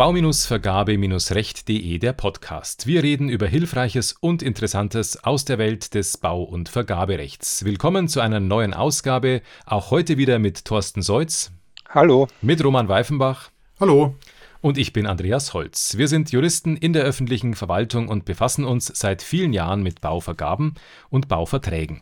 Bau-Vergabe-Recht.de der Podcast. Wir reden über Hilfreiches und Interessantes aus der Welt des Bau- und Vergaberechts. Willkommen zu einer neuen Ausgabe, auch heute wieder mit Thorsten Seutz. Hallo. Mit Roman Weifenbach. Hallo. Und ich bin Andreas Holz. Wir sind Juristen in der öffentlichen Verwaltung und befassen uns seit vielen Jahren mit Bauvergaben und Bauverträgen.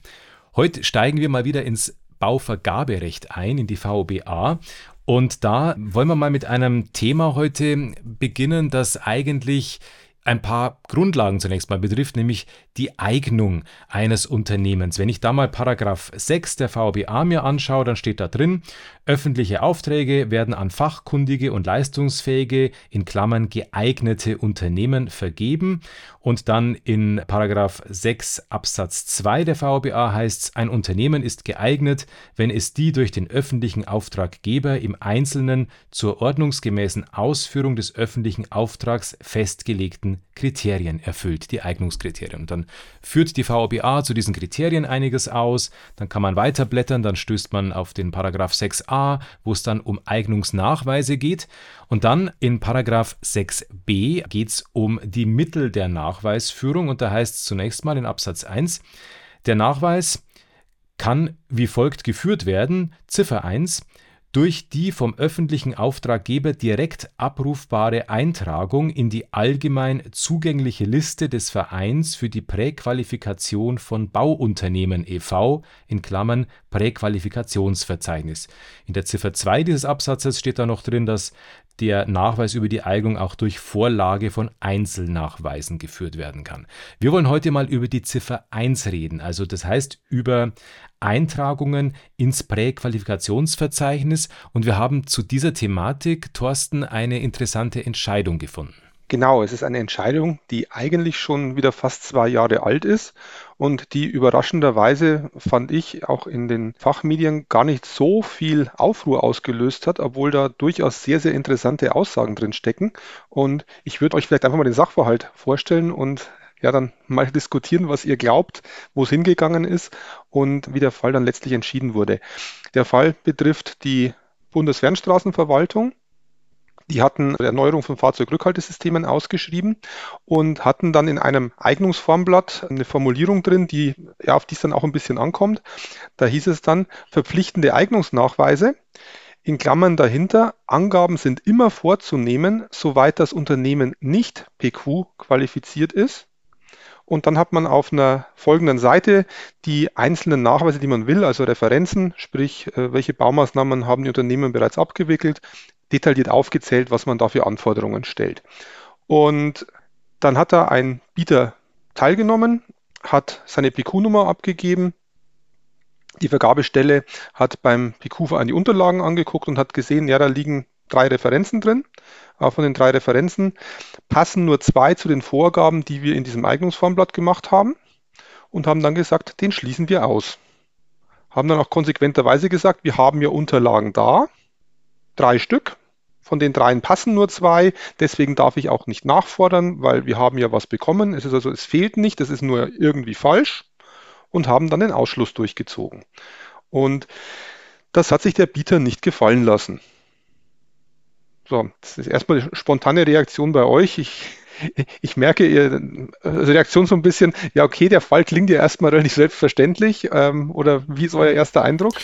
Heute steigen wir mal wieder ins Bauvergaberecht ein, in die VBA. Und da wollen wir mal mit einem Thema heute beginnen, das eigentlich ein paar Grundlagen zunächst mal betrifft, nämlich die Eignung eines Unternehmens. Wenn ich da mal Paragraph 6 der VBA mir anschaue, dann steht da drin, öffentliche Aufträge werden an fachkundige und leistungsfähige, in Klammern geeignete Unternehmen vergeben. Und dann in Paragraph 6 Absatz 2 der VBA heißt es, ein Unternehmen ist geeignet, wenn es die durch den öffentlichen Auftraggeber im Einzelnen zur ordnungsgemäßen Ausführung des öffentlichen Auftrags festgelegten Kriterien erfüllt, die Eignungskriterien. Und dann führt die VOBA zu diesen Kriterien einiges aus, dann kann man weiterblättern, dann stößt man auf den Paragraph 6a, wo es dann um Eignungsnachweise geht. Und dann in Paragraph 6b geht es um die Mittel der Nachweisführung und da heißt es zunächst mal in Absatz 1, der Nachweis kann wie folgt geführt werden. Ziffer 1 durch die vom öffentlichen Auftraggeber direkt abrufbare Eintragung in die allgemein zugängliche Liste des Vereins für die Präqualifikation von Bauunternehmen e.V. in Klammern (Präqualifikationsverzeichnis). In der Ziffer 2 dieses Absatzes steht da noch drin, dass der Nachweis über die Eignung auch durch Vorlage von Einzelnachweisen geführt werden kann. Wir wollen heute mal über die Ziffer 1 reden, also das heißt über Eintragungen ins Präqualifikationsverzeichnis und wir haben zu dieser Thematik, Thorsten, eine interessante Entscheidung gefunden. Genau, es ist eine Entscheidung, die eigentlich schon wieder fast zwei Jahre alt ist und die überraschenderweise, fand ich, auch in den Fachmedien gar nicht so viel Aufruhr ausgelöst hat, obwohl da durchaus sehr, sehr interessante Aussagen drin stecken. Und ich würde euch vielleicht einfach mal den Sachverhalt vorstellen und ja, dann mal diskutieren, was ihr glaubt, wo es hingegangen ist und wie der Fall dann letztlich entschieden wurde. Der Fall betrifft die Bundesfernstraßenverwaltung die hatten Erneuerung von Fahrzeugrückhaltesystemen ausgeschrieben und hatten dann in einem Eignungsformblatt eine Formulierung drin, die ja, auf die es dann auch ein bisschen ankommt. Da hieß es dann verpflichtende Eignungsnachweise. In Klammern dahinter, Angaben sind immer vorzunehmen, soweit das Unternehmen nicht PQ qualifiziert ist. Und dann hat man auf einer folgenden Seite die einzelnen Nachweise, die man will, also Referenzen, sprich, äh, welche Baumaßnahmen haben die Unternehmen bereits abgewickelt, detailliert aufgezählt, was man da für Anforderungen stellt. Und dann hat da ein Bieter teilgenommen, hat seine PQ-Nummer abgegeben. Die Vergabestelle hat beim PQ-Verein die Unterlagen angeguckt und hat gesehen, ja, da liegen drei Referenzen drin. Aber von den drei Referenzen passen nur zwei zu den Vorgaben, die wir in diesem Eignungsformblatt gemacht haben und haben dann gesagt, den schließen wir aus. Haben dann auch konsequenterweise gesagt, wir haben ja Unterlagen da, drei Stück. Von den dreien passen nur zwei, deswegen darf ich auch nicht nachfordern, weil wir haben ja was bekommen. Es ist also, es fehlt nicht, es ist nur irgendwie falsch und haben dann den Ausschluss durchgezogen. Und das hat sich der Bieter nicht gefallen lassen. So, das ist erstmal die spontane Reaktion bei euch. Ich, ich merke Ihre Reaktion so ein bisschen, ja, okay, der Fall klingt ja erstmal relativ selbstverständlich. Ähm, oder wie ist euer erster Eindruck?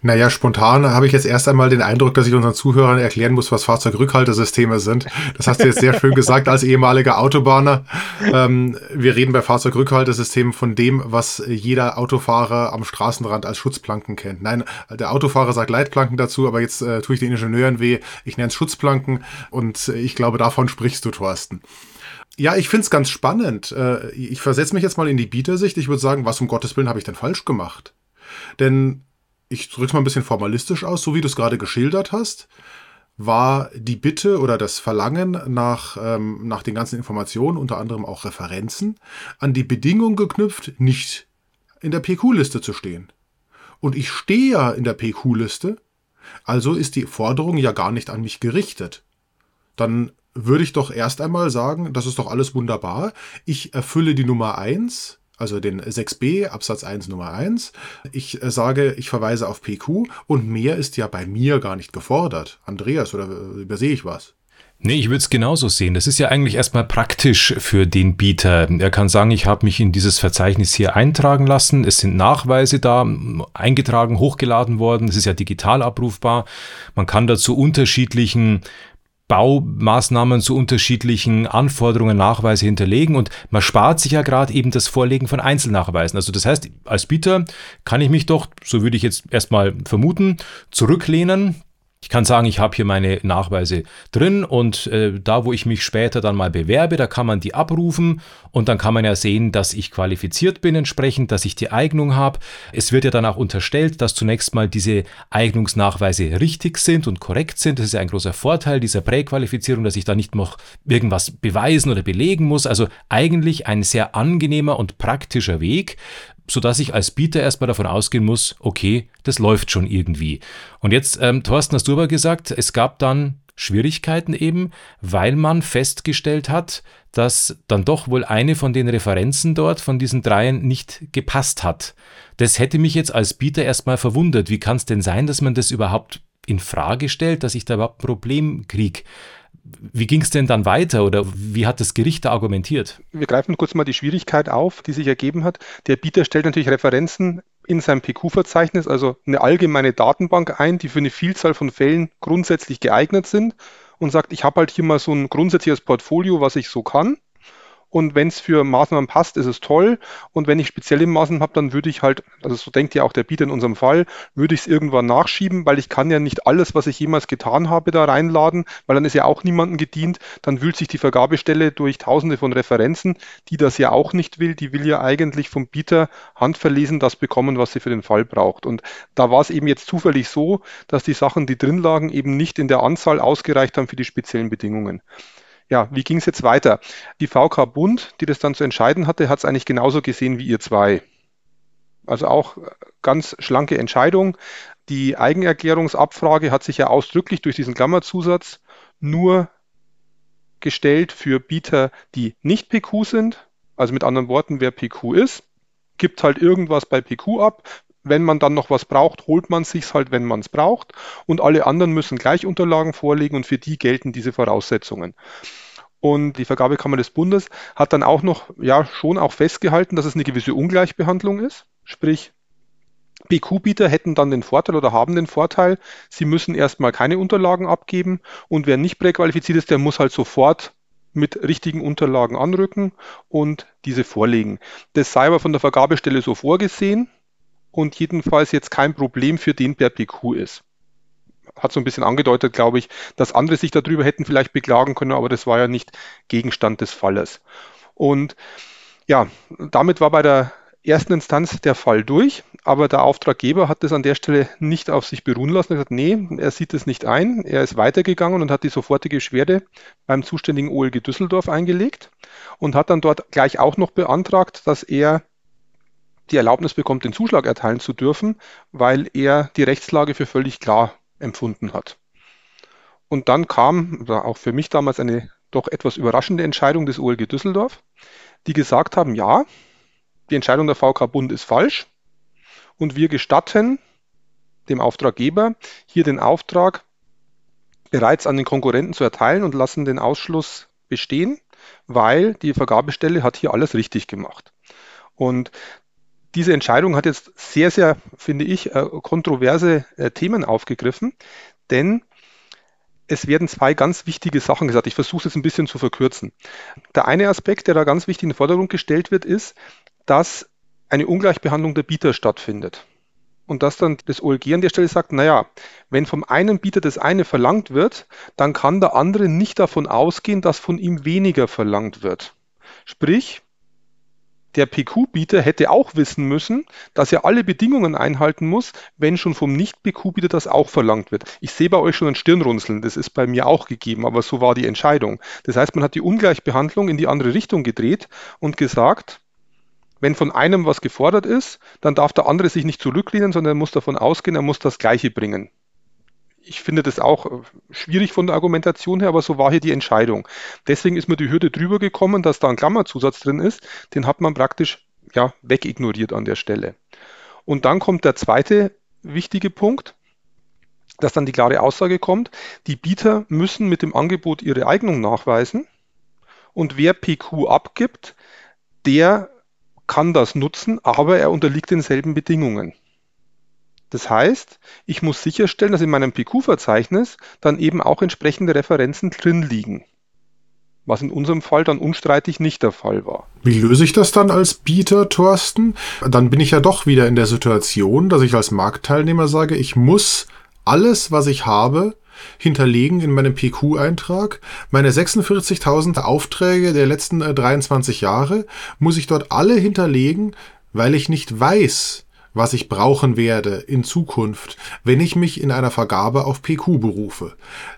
Naja, spontan habe ich jetzt erst einmal den Eindruck, dass ich unseren Zuhörern erklären muss, was Fahrzeugrückhaltesysteme sind. Das hast du jetzt sehr schön gesagt als ehemaliger Autobahner. Ähm, wir reden bei Fahrzeugrückhaltesystemen von dem, was jeder Autofahrer am Straßenrand als Schutzplanken kennt. Nein, der Autofahrer sagt Leitplanken dazu, aber jetzt äh, tue ich den Ingenieuren weh. Ich nenne es Schutzplanken und ich glaube, davon sprichst du, Thorsten. Ja, ich finde es ganz spannend. Äh, ich versetze mich jetzt mal in die Bietersicht. Ich würde sagen, was um Gottes Willen habe ich denn falsch gemacht? Denn ich drücke es mal ein bisschen formalistisch aus, so wie du es gerade geschildert hast, war die Bitte oder das Verlangen nach, ähm, nach den ganzen Informationen, unter anderem auch Referenzen, an die Bedingung geknüpft, nicht in der PQ-Liste zu stehen. Und ich stehe ja in der PQ-Liste, also ist die Forderung ja gar nicht an mich gerichtet. Dann würde ich doch erst einmal sagen, das ist doch alles wunderbar. Ich erfülle die Nummer 1, also den 6b Absatz 1 Nummer 1. Ich äh, sage, ich verweise auf PQ und mehr ist ja bei mir gar nicht gefordert. Andreas, oder übersehe ich was? Nee, ich würde es genauso sehen. Das ist ja eigentlich erstmal praktisch für den Bieter. Er kann sagen, ich habe mich in dieses Verzeichnis hier eintragen lassen. Es sind Nachweise da eingetragen, hochgeladen worden. Es ist ja digital abrufbar. Man kann dazu unterschiedlichen Baumaßnahmen zu unterschiedlichen Anforderungen Nachweise hinterlegen und man spart sich ja gerade eben das Vorlegen von Einzelnachweisen. Also das heißt, als Bieter kann ich mich doch, so würde ich jetzt erstmal vermuten, zurücklehnen, ich kann sagen, ich habe hier meine Nachweise drin und äh, da, wo ich mich später dann mal bewerbe, da kann man die abrufen und dann kann man ja sehen, dass ich qualifiziert bin entsprechend, dass ich die Eignung habe. Es wird ja dann auch unterstellt, dass zunächst mal diese Eignungsnachweise richtig sind und korrekt sind. Das ist ja ein großer Vorteil dieser Präqualifizierung, dass ich da nicht noch irgendwas beweisen oder belegen muss. Also eigentlich ein sehr angenehmer und praktischer Weg, sodass ich als Bieter erstmal davon ausgehen muss, okay, das läuft schon irgendwie. Und jetzt, ähm, Thorsten, hast du aber gesagt, es gab dann Schwierigkeiten eben, weil man festgestellt hat, dass dann doch wohl eine von den Referenzen dort von diesen dreien nicht gepasst hat. Das hätte mich jetzt als Bieter erstmal verwundert. Wie kann es denn sein, dass man das überhaupt in Frage stellt, dass ich da überhaupt ein Problem kriege? Wie ging es denn dann weiter oder wie hat das Gericht da argumentiert? Wir greifen kurz mal die Schwierigkeit auf, die sich ergeben hat. Der Bieter stellt natürlich Referenzen in sein PQ-Verzeichnis, also eine allgemeine Datenbank ein, die für eine Vielzahl von Fällen grundsätzlich geeignet sind und sagt, ich habe halt hier mal so ein grundsätzliches Portfolio, was ich so kann. Und wenn es für Maßnahmen passt, ist es toll. Und wenn ich spezielle Maßnahmen habe, dann würde ich halt, also so denkt ja auch der Bieter in unserem Fall, würde ich es irgendwann nachschieben, weil ich kann ja nicht alles, was ich jemals getan habe, da reinladen, weil dann ist ja auch niemandem gedient. Dann wühlt sich die Vergabestelle durch tausende von Referenzen, die das ja auch nicht will. Die will ja eigentlich vom Bieter handverlesen das bekommen, was sie für den Fall braucht. Und da war es eben jetzt zufällig so, dass die Sachen, die drin lagen, eben nicht in der Anzahl ausgereicht haben für die speziellen Bedingungen ja, wie ging es jetzt weiter? Die VK Bund, die das dann zu entscheiden hatte, hat es eigentlich genauso gesehen wie ihr zwei. Also auch äh, ganz schlanke Entscheidung. Die Eigenerklärungsabfrage hat sich ja ausdrücklich durch diesen Klammerzusatz nur gestellt für Bieter, die nicht PQ sind. Also mit anderen Worten, wer PQ ist, gibt halt irgendwas bei PQ ab. Wenn man dann noch was braucht, holt man sich's halt, wenn man es braucht. Und alle anderen müssen gleich Unterlagen vorlegen und für die gelten diese Voraussetzungen. Und die Vergabekammer des Bundes hat dann auch noch, ja, schon auch festgehalten, dass es eine gewisse Ungleichbehandlung ist. Sprich, BQ-Bieter hätten dann den Vorteil oder haben den Vorteil, sie müssen erstmal keine Unterlagen abgeben und wer nicht präqualifiziert ist, der muss halt sofort mit richtigen Unterlagen anrücken und diese vorlegen. Das sei aber von der Vergabestelle so vorgesehen und jedenfalls jetzt kein Problem für den, der PQ ist hat so ein bisschen angedeutet, glaube ich, dass andere sich darüber hätten vielleicht beklagen können, aber das war ja nicht Gegenstand des Falles. Und ja, damit war bei der ersten Instanz der Fall durch, aber der Auftraggeber hat das an der Stelle nicht auf sich beruhen lassen. Er hat gesagt, nee, er sieht es nicht ein. Er ist weitergegangen und hat die sofortige Beschwerde beim zuständigen OLG Düsseldorf eingelegt und hat dann dort gleich auch noch beantragt, dass er die Erlaubnis bekommt, den Zuschlag erteilen zu dürfen, weil er die Rechtslage für völlig klar empfunden hat. Und dann kam, auch für mich damals eine doch etwas überraschende Entscheidung des OLG Düsseldorf, die gesagt haben, ja, die Entscheidung der VK Bund ist falsch und wir gestatten dem Auftraggeber hier den Auftrag bereits an den Konkurrenten zu erteilen und lassen den Ausschluss bestehen, weil die Vergabestelle hat hier alles richtig gemacht. Und diese Entscheidung hat jetzt sehr, sehr, finde ich, äh, kontroverse äh, Themen aufgegriffen, denn es werden zwei ganz wichtige Sachen gesagt. Ich versuche es jetzt ein bisschen zu verkürzen. Der eine Aspekt, der da ganz wichtig in den Vordergrund gestellt wird, ist, dass eine Ungleichbehandlung der Bieter stattfindet. Und dass dann das OLG an der Stelle sagt, naja, wenn vom einen Bieter das eine verlangt wird, dann kann der andere nicht davon ausgehen, dass von ihm weniger verlangt wird. Sprich, der PQ-Bieter hätte auch wissen müssen, dass er alle Bedingungen einhalten muss, wenn schon vom Nicht-PQ-Bieter das auch verlangt wird. Ich sehe bei euch schon ein Stirnrunzeln, das ist bei mir auch gegeben, aber so war die Entscheidung. Das heißt, man hat die Ungleichbehandlung in die andere Richtung gedreht und gesagt, wenn von einem was gefordert ist, dann darf der andere sich nicht zurücklehnen, sondern er muss davon ausgehen, er muss das Gleiche bringen ich finde das auch äh, schwierig von der Argumentation her, aber so war hier die Entscheidung. Deswegen ist mir die Hürde drüber gekommen, dass da ein Klammerzusatz drin ist. Den hat man praktisch ja, wegignoriert an der Stelle. Und dann kommt der zweite wichtige Punkt. dass dann die klare Aussage kommt, die Bieter müssen mit dem Angebot ihre Eignung nachweisen und wer PQ abgibt, der kann das nutzen, aber er unterliegt denselben Bedingungen. Das heißt, ich muss sicherstellen, dass in meinem PQ-Verzeichnis dann eben auch entsprechende Referenzen drin liegen. Was in unserem Fall dann unstreitig nicht der Fall war. Wie löse ich das dann als Bieter, Thorsten? Dann bin ich ja doch wieder in der Situation, dass ich als Marktteilnehmer sage, ich muss alles, was ich habe, hinterlegen in meinem PQ-Eintrag. Meine 46.000 Aufträge der letzten 23 äh, Jahre muss ich dort alle hinterlegen, weil ich nicht weiß, was ich brauchen werde in Zukunft, wenn ich mich in einer Vergabe auf PQ berufe.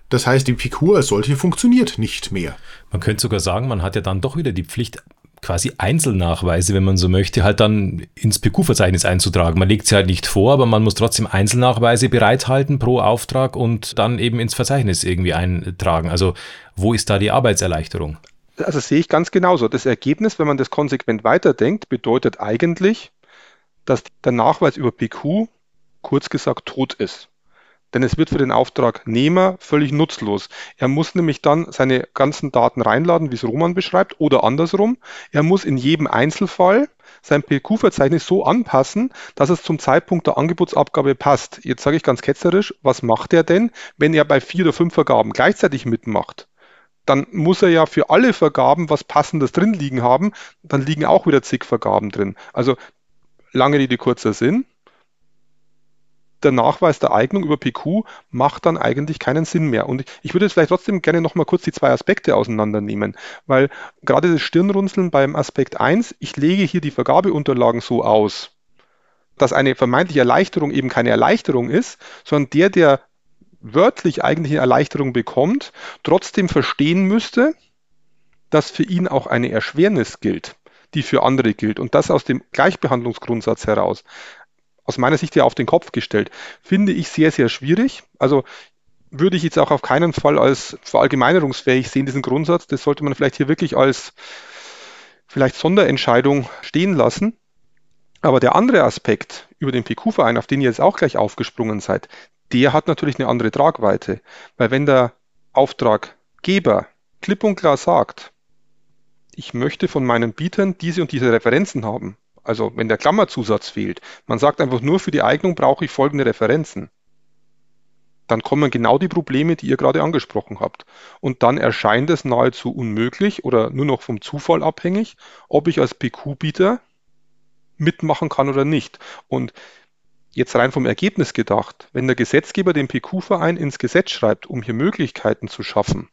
Das heißt, die PQ als solche funktioniert nicht mehr. Man könnte sogar sagen, man hat ja dann doch wieder die Pflicht, quasi Einzelnachweise, wenn man so möchte, halt dann ins PQ-Verzeichnis einzutragen. Man legt sie halt nicht vor, aber man muss trotzdem Einzelnachweise bereithalten pro Auftrag und dann eben ins Verzeichnis irgendwie eintragen. Also wo ist da die Arbeitserleichterung? Also sehe ich ganz genauso. Das Ergebnis, wenn man das konsequent weiterdenkt, bedeutet eigentlich, dass der Nachweis über PQ kurz gesagt tot ist. Denn es wird für den Auftragnehmer völlig nutzlos. Er muss nämlich dann seine ganzen Daten reinladen, wie es Roman beschreibt, oder andersrum. Er muss in jedem Einzelfall sein PQ-Verzeichnis so anpassen, dass es zum Zeitpunkt der Angebotsabgabe passt. Jetzt sage ich ganz ketzerisch, was macht er denn, wenn er bei vier oder fünf Vergaben gleichzeitig mitmacht? Dann muss er ja für alle Vergaben was Passendes drin liegen haben. Dann liegen auch wieder zig Vergaben drin. Also lange Rede, kurzer Sinn der Nachweis der Eignung über PQ macht dann eigentlich keinen Sinn mehr. Und ich würde jetzt vielleicht trotzdem gerne nochmal kurz die zwei Aspekte auseinandernehmen, weil gerade das Stirnrunzeln beim Aspekt 1, ich lege hier die Vergabeunterlagen so aus, dass eine vermeintliche Erleichterung eben keine Erleichterung ist, sondern der, der wörtlich eigentlich eine Erleichterung bekommt, trotzdem verstehen müsste, dass für ihn auch eine Erschwernis gilt die für andere gilt. Und das aus dem Gleichbehandlungsgrundsatz heraus aus meiner Sicht ja auf den Kopf gestellt. Finde ich sehr, sehr schwierig. Also würde ich jetzt auch auf keinen Fall als verallgemeinerungsfähig sehen, diesen Grundsatz. Das sollte man vielleicht hier wirklich als vielleicht Sonderentscheidung stehen lassen. Aber der andere Aspekt über den PQ-Verein, auf den ihr jetzt auch gleich aufgesprungen seid, der hat natürlich eine andere Tragweite. Weil wenn der Auftraggeber klipp und klar sagt, ich möchte von meinen Bietern diese und diese Referenzen haben, also wenn der Klammerzusatz fehlt, man sagt einfach nur für die Eignung brauche ich folgende Referenzen, dann kommen genau die Probleme, die ihr gerade angesprochen habt. Und dann erscheint es nahezu unmöglich oder nur noch vom Zufall abhängig, ob ich als PQ-Bieter mitmachen kann oder nicht. Und jetzt rein vom Ergebnis gedacht, wenn der Gesetzgeber den PQ-Verein ins Gesetz schreibt, um hier Möglichkeiten zu schaffen,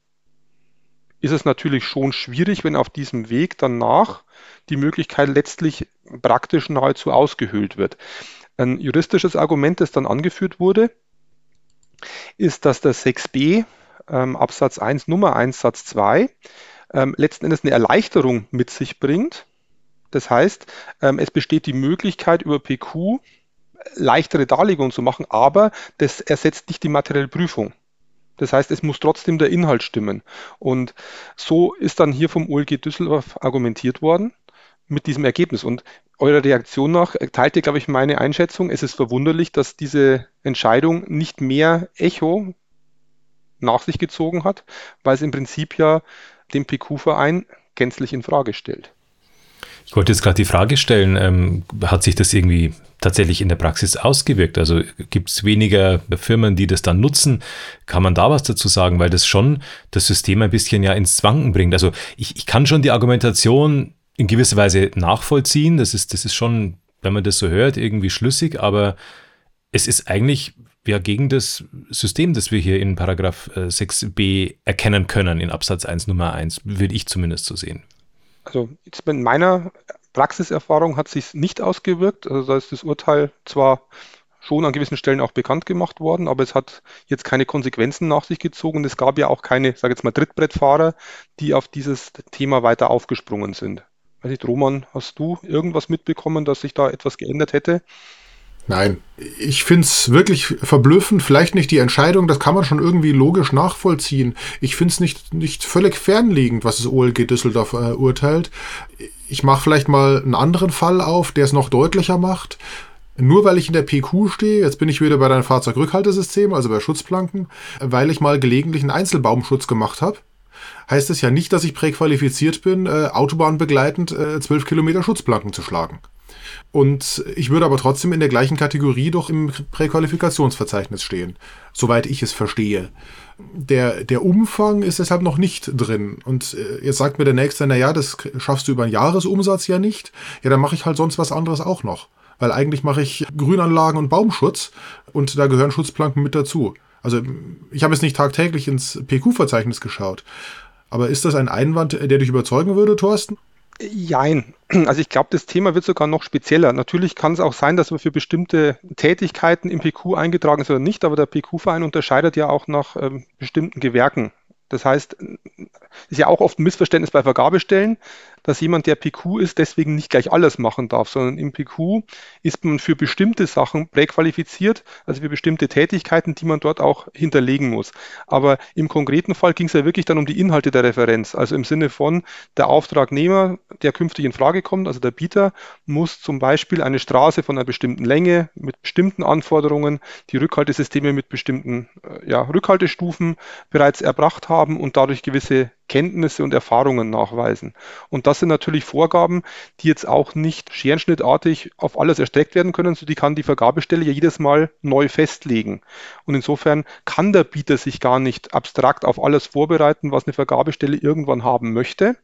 ist es natürlich schon schwierig, wenn auf diesem Weg danach die Möglichkeit letztlich praktisch nahezu ausgehöhlt wird. Ein juristisches Argument, das dann angeführt wurde, ist, dass der 6b ähm, Absatz 1 Nummer 1 Satz 2 ähm, letzten Endes eine Erleichterung mit sich bringt. Das heißt, ähm, es besteht die Möglichkeit über PQ leichtere Darlegungen zu machen, aber das ersetzt nicht die materielle Prüfung. Das heißt, es muss trotzdem der Inhalt stimmen. Und so ist dann hier vom OLG Düsseldorf argumentiert worden mit diesem Ergebnis. Und eurer Reaktion nach teilt ihr, glaube ich, meine Einschätzung. Es ist verwunderlich, dass diese Entscheidung nicht mehr Echo nach sich gezogen hat, weil es im Prinzip ja den PQ-Verein gänzlich in Frage stellt. Ich wollte jetzt gerade die Frage stellen, ähm, hat sich das irgendwie tatsächlich in der Praxis ausgewirkt? Also gibt es weniger Firmen, die das dann nutzen? Kann man da was dazu sagen? Weil das schon das System ein bisschen ja ins Zwanken bringt. Also ich, ich kann schon die Argumentation in gewisser Weise nachvollziehen. Das ist, das ist schon, wenn man das so hört, irgendwie schlüssig, aber es ist eigentlich ja gegen das System, das wir hier in Paragraph 6b äh, erkennen können, in Absatz 1 Nummer 1, würde ich zumindest so sehen also jetzt in meiner Praxiserfahrung hat sich nicht ausgewirkt. Also da ist das Urteil zwar schon an gewissen Stellen auch bekannt gemacht worden, aber es hat jetzt keine Konsequenzen nach sich gezogen. Es gab ja auch keine, sage jetzt mal, Trittbrettfahrer, die auf dieses Thema weiter aufgesprungen sind. Weiß nicht, Roman, hast du irgendwas mitbekommen, dass sich da etwas geändert hätte? Nein, ich find's wirklich verblüffend. Vielleicht nicht die Entscheidung, das kann man schon irgendwie logisch nachvollziehen. Ich find's nicht, nicht völlig fernliegend, was das OLG Düsseldorf äh, urteilt. Ich mache vielleicht mal einen anderen Fall auf, der es noch deutlicher macht. Nur weil ich in der PQ stehe, jetzt bin ich wieder bei deinem Fahrzeugrückhaltesystem, also bei Schutzplanken, weil ich mal gelegentlich einen Einzelbaumschutz gemacht habe, heißt es ja nicht, dass ich präqualifiziert bin, äh, autobahnbegleitend äh, 12 Kilometer Schutzplanken zu schlagen. Und ich würde aber trotzdem in der gleichen Kategorie doch im Präqualifikationsverzeichnis stehen, soweit ich es verstehe. Der, der Umfang ist deshalb noch nicht drin. Und äh, jetzt sagt mir der Nächste, naja, das schaffst du über einen Jahresumsatz ja nicht. Ja, dann mache ich halt sonst was anderes auch noch. Weil eigentlich mache ich Grünanlagen und Baumschutz und da gehören Schutzplanken mit dazu. Also ich habe jetzt nicht tagtäglich ins PQ-Verzeichnis geschaut. Aber ist das ein Einwand, der dich überzeugen würde, Thorsten? Jein. Also ich glaube, das Thema wird sogar noch spezieller. Natürlich kann es auch sein, dass man für bestimmte Tätigkeiten im PQ eingetragen ist oder nicht, aber der PQ-Verein unterscheidet ja auch nach ähm, bestimmten Gewerken. Das heißt, ist ja auch oft ein Missverständnis bei Vergabestellen, dass jemand, der PQ ist, deswegen nicht gleich alles machen darf, sondern im PQ ist man für bestimmte Sachen präqualifiziert, also für bestimmte Tätigkeiten, die man dort auch hinterlegen muss. Aber im konkreten Fall ging es ja wirklich dann um die Inhalte der Referenz, also im Sinne von der Auftragnehmer, der künftig in Frage kommt, also der Bieter, muss zum Beispiel eine Straße von einer bestimmten Länge mit bestimmten Anforderungen, die Rückhaltesysteme mit bestimmten äh, ja, Rückhaltestufen bereits erbracht haben und dadurch gewisse Kenntnisse und Erfahrungen nachweisen. Und das sind natürlich Vorgaben, die jetzt auch nicht scherenschnittartig auf alles erstreckt werden können, so die kann die Vergabestelle ja jedes Mal neu festlegen. Und insofern kann der Bieter sich gar nicht abstrakt auf alles vorbereiten, was eine Vergabestelle irgendwann haben möchte,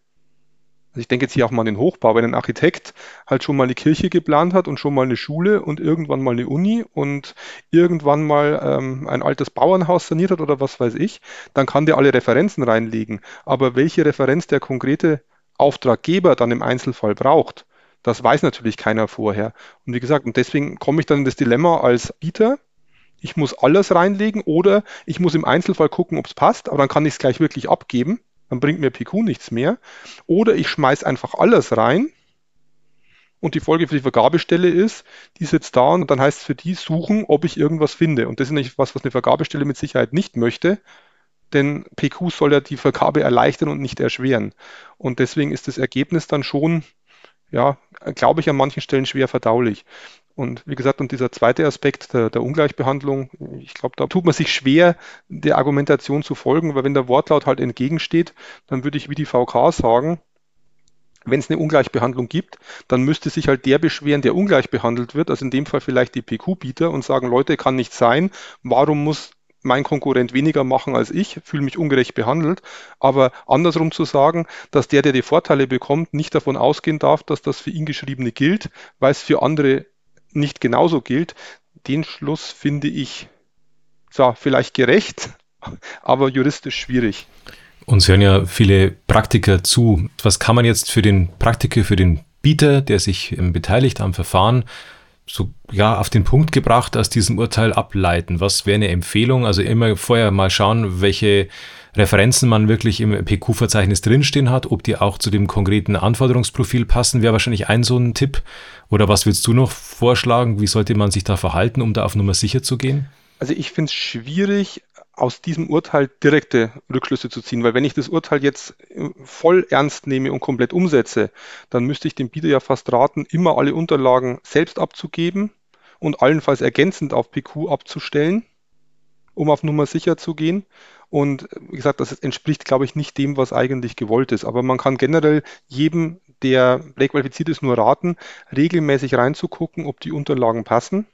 also ich denke jetzt hier auch mal an den Hochbau, wenn ein Architekt halt schon mal eine Kirche geplant hat und schon mal eine Schule und irgendwann mal eine Uni und irgendwann mal ähm, ein altes Bauernhaus saniert hat oder was weiß ich, dann kann der alle Referenzen reinlegen. Aber welche Referenz der konkrete Auftraggeber dann im Einzelfall braucht, das weiß natürlich keiner vorher. Und wie gesagt, und deswegen komme ich dann in das Dilemma als Bieter, ich muss alles reinlegen oder ich muss im Einzelfall gucken, ob es passt, aber dann kann ich es gleich wirklich abgeben dann bringt mir PQ nichts mehr. Oder ich schmeiße einfach alles rein und die Folge für die Vergabestelle ist, die sitzt da und dann heißt es für die suchen, ob ich irgendwas finde. Und das ist nicht was, was eine Vergabestelle mit Sicherheit nicht möchte, denn PQ soll ja die Vergabe erleichtern und nicht erschweren. Und deswegen ist das Ergebnis dann schon, ja, glaube ich, an manchen Stellen schwer verdaulich. Und wie gesagt, und dieser zweite Aspekt der, der Ungleichbehandlung, ich glaube, da tut man sich schwer, der Argumentation zu folgen, weil wenn der Wortlaut halt entgegensteht, dann würde ich wie die VK sagen, wenn es eine Ungleichbehandlung gibt, dann müsste sich halt der beschweren, der ungleich behandelt wird, also in dem Fall vielleicht die PQ-Bieter und sagen, Leute, kann nicht sein, warum muss mein Konkurrent weniger machen als ich, fühle mich ungerecht behandelt. Aber andersrum zu sagen, dass der, der die Vorteile bekommt, nicht davon ausgehen darf, dass das für ihn geschriebene gilt, weil es für andere nicht genauso gilt, den Schluss finde ich zwar vielleicht gerecht, aber juristisch schwierig. Uns hören ja viele Praktiker zu. Was kann man jetzt für den Praktiker, für den Bieter, der sich beteiligt am Verfahren, so ja auf den Punkt gebracht aus diesem Urteil ableiten? Was wäre eine Empfehlung? Also immer vorher mal schauen, welche Referenzen man wirklich im PQ-Verzeichnis drinstehen hat, ob die auch zu dem konkreten Anforderungsprofil passen, wäre wahrscheinlich ein so ein Tipp. Oder was willst du noch vorschlagen? Wie sollte man sich da verhalten, um da auf Nummer sicher zu gehen? Also ich finde es schwierig, aus diesem Urteil direkte Rückschlüsse zu ziehen, weil wenn ich das Urteil jetzt äh, voll ernst nehme und komplett umsetze, dann müsste ich dem Bieter ja fast raten, immer alle Unterlagen selbst abzugeben und allenfalls ergänzend auf PQ abzustellen, um auf Nummer sicher zu gehen. Und wie gesagt, das entspricht, glaube ich, nicht dem, was eigentlich gewollt ist. Aber man kann generell jedem, der präqualifiziert ist, nur raten, regelmäßig reinzugucken, ob die Unterlagen passen.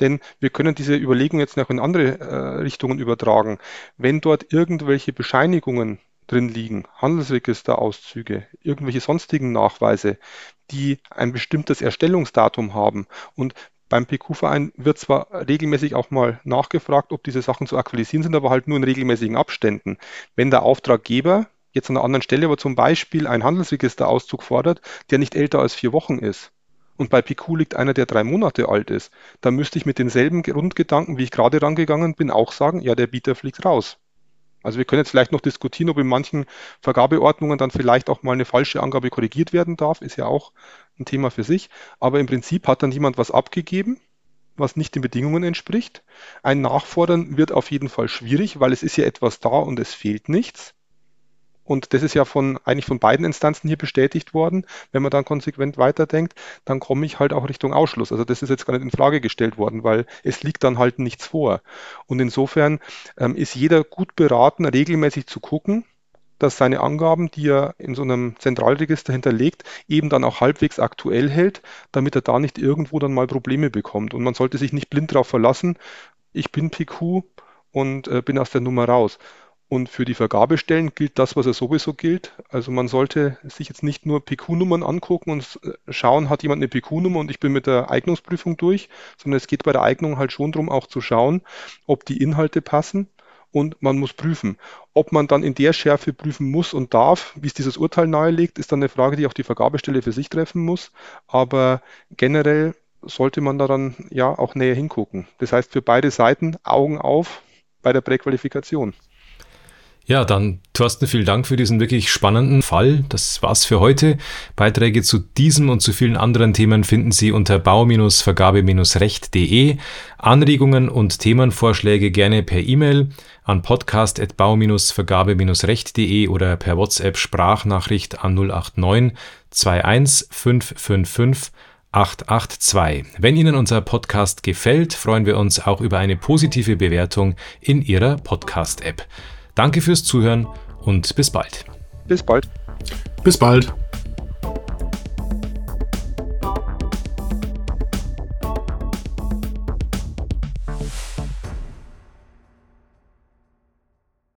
Denn wir können diese Überlegung jetzt noch in andere äh, Richtungen übertragen. Wenn dort irgendwelche Bescheinigungen drin liegen, Handelsregisterauszüge, irgendwelche sonstigen Nachweise, die ein bestimmtes Erstellungsdatum haben und beim PQ-Verein wird zwar regelmäßig auch mal nachgefragt, ob diese Sachen zu aktualisieren sind, aber halt nur in regelmäßigen Abständen. Wenn der Auftraggeber jetzt an einer anderen Stelle aber zum Beispiel einen Handelsregisterauszug fordert, der nicht älter als vier Wochen ist, und bei PQ liegt einer, der drei Monate alt ist, dann müsste ich mit denselben Grundgedanken, wie ich gerade rangegangen bin, auch sagen, ja, der Bieter fliegt raus. Also wir können jetzt vielleicht noch diskutieren, ob in manchen Vergabeordnungen dann vielleicht auch mal eine falsche Angabe korrigiert werden darf, ist ja auch ein Thema für sich. Aber im Prinzip hat dann jemand was abgegeben, was nicht den Bedingungen entspricht. Ein Nachfordern wird auf jeden Fall schwierig, weil es ist ja etwas da und es fehlt nichts. Und das ist ja von eigentlich von beiden Instanzen hier bestätigt worden. Wenn man dann konsequent weiterdenkt, dann komme ich halt auch Richtung Ausschluss. Also das ist jetzt gar nicht in Frage gestellt worden, weil es liegt dann halt nichts vor. Und insofern ähm, ist jeder gut beraten, regelmäßig zu gucken, dass seine Angaben, die er in so einem Zentralregister hinterlegt, eben dann auch halbwegs aktuell hält, damit er da nicht irgendwo dann mal Probleme bekommt. Und man sollte sich nicht blind darauf verlassen, ich bin PQ und äh, bin aus der Nummer raus. Und für die Vergabestellen gilt das, was er sowieso gilt. Also man sollte sich jetzt nicht nur PQ-Nummern angucken und äh, schauen, hat jemand eine PQ-Nummer und ich bin mit der Eignungsprüfung durch, sondern es geht bei der Eignung halt schon darum, auch zu schauen, ob die Inhalte passen und man muss prüfen. Ob man dann in der Schärfe prüfen muss und darf, wie es dieses Urteil nahelegt, ist dann eine Frage, die auch die Vergabestelle für sich treffen muss. Aber generell sollte man daran ja auch näher hingucken. Das heißt, für beide Seiten Augen auf bei der Präqualifikation. Ja, dann Thorsten, vielen Dank für diesen wirklich spannenden Fall. Das war's für heute. Beiträge zu diesem und zu vielen anderen Themen finden Sie unter bau-vergabe-recht.de. Anregungen und Themenvorschläge gerne per E-Mail an podcast.bau-vergabe-recht.de oder per WhatsApp Sprachnachricht an 089 21 555 882. Wenn Ihnen unser Podcast gefällt, freuen wir uns auch über eine positive Bewertung in Ihrer Podcast-App. Danke fürs Zuhören und bis bald. Bis bald. Bis bald.